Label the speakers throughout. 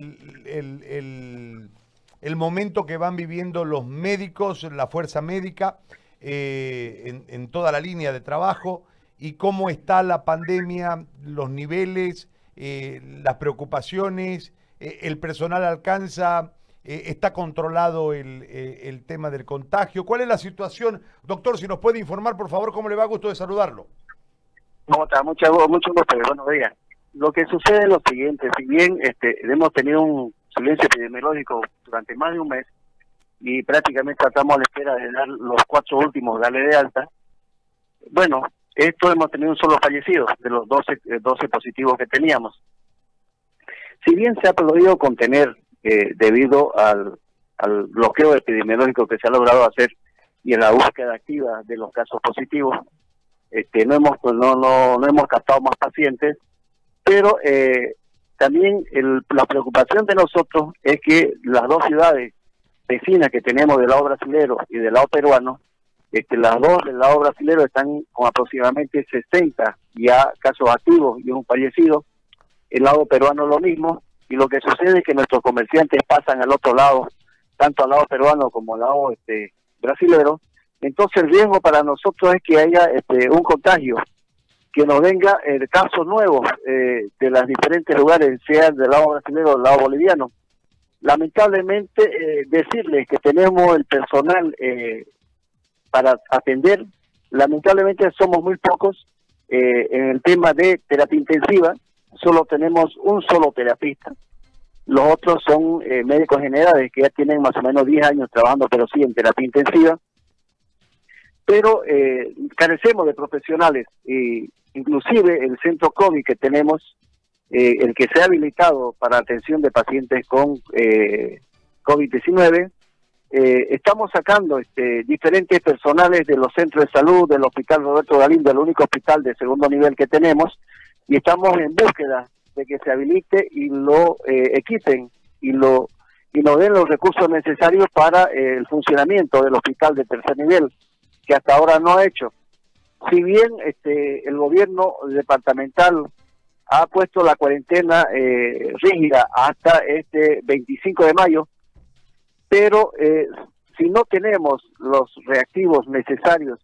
Speaker 1: el, el- el momento que van viviendo los médicos, la fuerza médica, eh, en, toda la línea de trabajo, y cómo está la pandemia, los niveles, eh, las preocupaciones, eh, el personal alcanza, eh, está controlado el, el tema del contagio. ¿Cuál es la situación? Doctor, si nos puede informar, por favor, ¿cómo le va? Gusto de saludarlo.
Speaker 2: ¿Cómo está? Mucho, mucho gusto, buenos días. Lo que sucede es lo siguiente, si bien este, hemos tenido un silencio epidemiológico durante más de un mes y prácticamente estamos a la espera de dar los cuatro últimos, darle de alta, bueno, esto hemos tenido un solo fallecido de los 12, eh, 12 positivos que teníamos. Si bien se ha podido contener eh, debido al, al bloqueo epidemiológico que se ha logrado hacer y en la búsqueda activa de los casos positivos, este, no hemos no, no, no hemos captado más pacientes, pero eh, también el, la preocupación de nosotros es que las dos ciudades vecinas que tenemos del lado brasilero y del lado peruano, este, las dos del lado brasilero están con aproximadamente 60 ya casos activos y un fallecido, el lado peruano lo mismo, y lo que sucede es que nuestros comerciantes pasan al otro lado, tanto al lado peruano como al lado este, brasilero, entonces el riesgo para nosotros es que haya este, un contagio, que nos venga el caso nuevo eh, de los diferentes lugares, sea del lado brasileño o del lado boliviano. Lamentablemente, eh, decirles que tenemos el personal eh, para atender, lamentablemente somos muy pocos eh, en el tema de terapia intensiva, solo tenemos un solo terapista. Los otros son eh, médicos generales que ya tienen más o menos 10 años trabajando, pero sí en terapia intensiva pero eh, carecemos de profesionales y inclusive el centro COVID que tenemos, eh, el que se ha habilitado para atención de pacientes con eh, COVID-19, eh, estamos sacando este, diferentes personales de los centros de salud, del Hospital Roberto Galindo, el único hospital de segundo nivel que tenemos, y estamos en búsqueda de que se habilite y lo eh, equipen y lo y nos den los recursos necesarios para eh, el funcionamiento del hospital de tercer nivel que hasta ahora no ha hecho. Si bien este el gobierno departamental ha puesto la cuarentena eh, rígida hasta este 25 de mayo, pero eh, si no tenemos los reactivos necesarios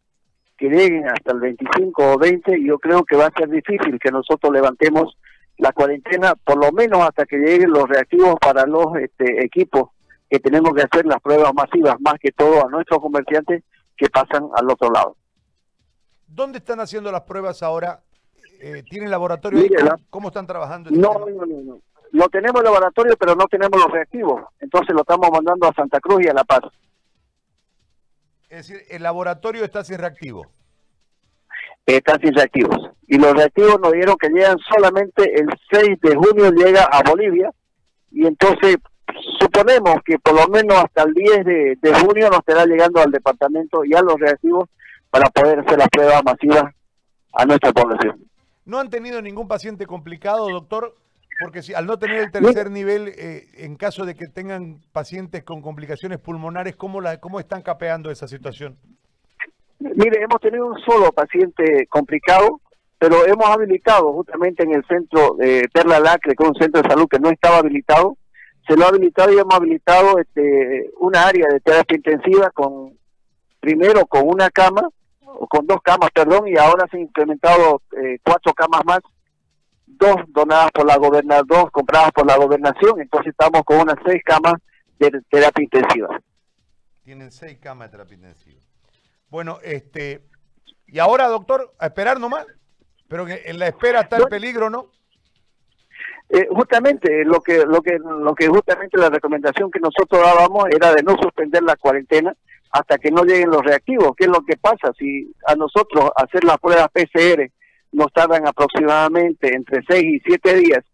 Speaker 2: que lleguen hasta el 25 o 20, yo creo que va a ser difícil que nosotros levantemos la cuarentena, por lo menos hasta que lleguen los reactivos para los este, equipos que tenemos que hacer las pruebas masivas, más que todo a nuestros comerciantes que pasan al otro lado.
Speaker 1: ¿Dónde están haciendo las pruebas ahora? Eh, ¿Tienen laboratorio ahí? ¿Cómo, están trabajando? ese
Speaker 2: No, no, no, no. Lo tenemos en laboratorio, pero no tenemos los reactivos. Entonces lo estamos mandando a Santa Cruz y a La Paz.
Speaker 1: Es decir, el laboratorio está sin reactivo.
Speaker 2: están sin reactivos. Y los reactivos nos dieron que llegan solamente el 6 de junio, llega a Bolivia. Y entonces suponemos que por lo menos hasta el 10 de, de junio nos estará llegando al departamento ya los reactivos para poder hacer las pruebas masivas a nuestra población.
Speaker 1: ¿No han tenido ningún paciente complicado, doctor? Porque si, al no tener el tercer nivel, eh, en caso de que tengan pacientes con complicaciones pulmonares, ¿cómo, la, ¿cómo están capeando esa situación?
Speaker 2: Mire, hemos tenido un solo paciente complicado, pero hemos habilitado justamente en el centro de Perla Lacre, que es un centro de salud que no estaba habilitado, se lo ha habilitado y hemos habilitado este, una área de terapia intensiva con, primero con una cama, con dos camas, perdón, y ahora se han incrementado eh, cuatro camas más, dos donadas por la gobernación, dos compradas por la gobernación, entonces estamos con unas seis camas de terapia intensiva.
Speaker 1: Tienen seis camas de terapia intensiva. Bueno, este, y ahora, doctor, a esperar nomás. Pero que en la espera está el peligro, ¿no?
Speaker 2: Eh, justamente lo que lo que lo que justamente la recomendación que nosotros dábamos era de no suspender la cuarentena hasta que no lleguen los reactivos. ¿Qué es lo que pasa si a nosotros hacer las pruebas PCR nos tardan aproximadamente entre 6 y 7 días?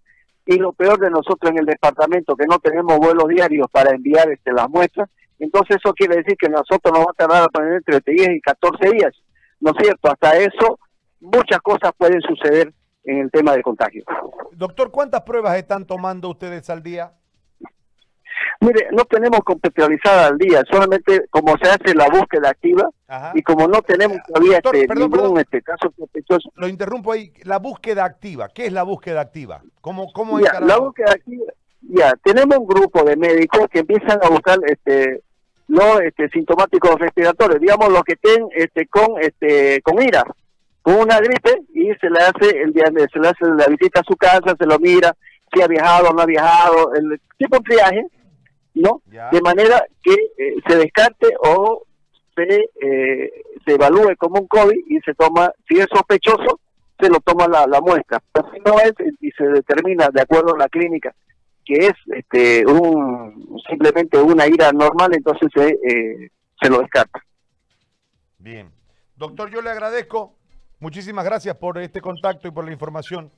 Speaker 2: Y lo peor de nosotros en el departamento que no tenemos vuelos diarios para enviar este las muestras, entonces eso quiere decir que nosotros nos va a tardar entre 10 y 14 días. ¿No es cierto? Hasta eso muchas cosas pueden suceder en el tema de contagio.
Speaker 1: Doctor, ¿cuántas pruebas están tomando ustedes al día?
Speaker 2: Mire, no tenemos computalizada al día, solamente como se hace la búsqueda activa
Speaker 1: Ajá.
Speaker 2: y como no tenemos todavía
Speaker 1: Doctor,
Speaker 2: este,
Speaker 1: perdón,
Speaker 2: ningún
Speaker 1: perdón.
Speaker 2: este caso sospechoso.
Speaker 1: Lo interrumpo ahí. La búsqueda activa. ¿Qué es la búsqueda activa? ¿Cómo, cómo
Speaker 2: Mira, la búsqueda activa, Ya, tenemos un grupo de médicos que empiezan a buscar este los este, sintomáticos respiratorios, digamos los que estén este, con este con ira, con una gripe y se le hace el día se le hace la visita a su casa, se lo mira, si ha viajado o no ha viajado, el tipo de triaje, ¿no?
Speaker 1: Ya.
Speaker 2: De manera que eh, se descarte o se, eh, se evalúe como un COVID y se toma, si es sospechoso, se lo toma la, la muestra. Pero si no es, y se determina de acuerdo a la clínica que es este un simplemente una ira normal, entonces se, eh, se lo descarta.
Speaker 1: Bien. Doctor, yo le agradezco. Muchísimas gracias por este contacto y por la información.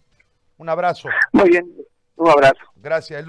Speaker 1: Un abrazo.
Speaker 2: Muy bien, un abrazo.
Speaker 1: Gracias.